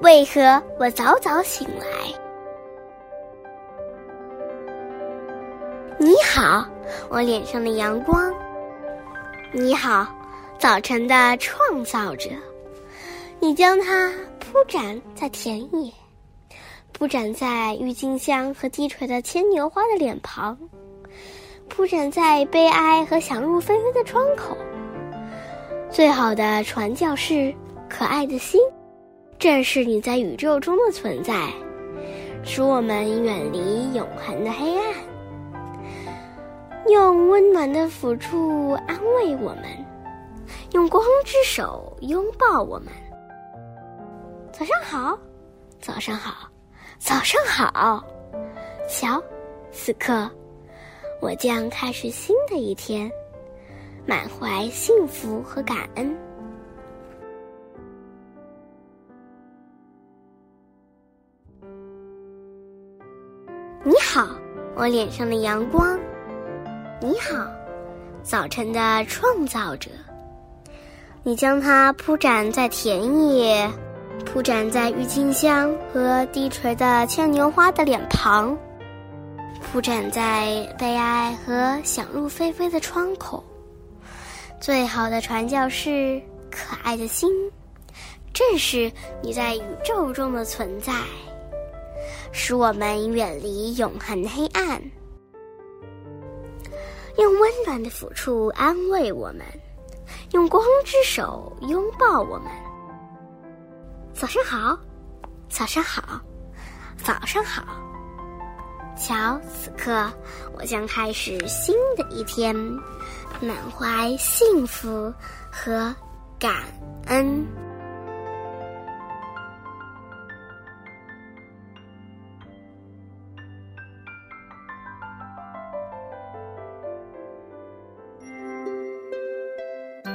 为何我早早醒来？你好，我脸上的阳光。你好，早晨的创造者。你将它铺展在田野，铺展在郁金香和低垂的牵牛花的脸庞，铺展在悲哀和想入非非的窗口。最好的传教士，可爱的心，正是你在宇宙中的存在，使我们远离永恒的黑暗，用温暖的抚触安慰我们，用光之手拥抱我们。早上好，早上好，早上好！瞧，此刻，我将开始新的一天，满怀幸福和感恩。你好，我脸上的阳光。你好，早晨的创造者。你将它铺展在田野。铺展在郁金香和低垂的牵牛花的脸庞，铺展在悲哀和想入非非的窗口。最好的传教士，可爱的心，正是你在宇宙中的存在，使我们远离永恒黑暗，用温暖的抚触安慰我们，用光之手拥抱我们。早上好，早上好，早上好！瞧，此刻我将开始新的一天，满怀幸福和感恩。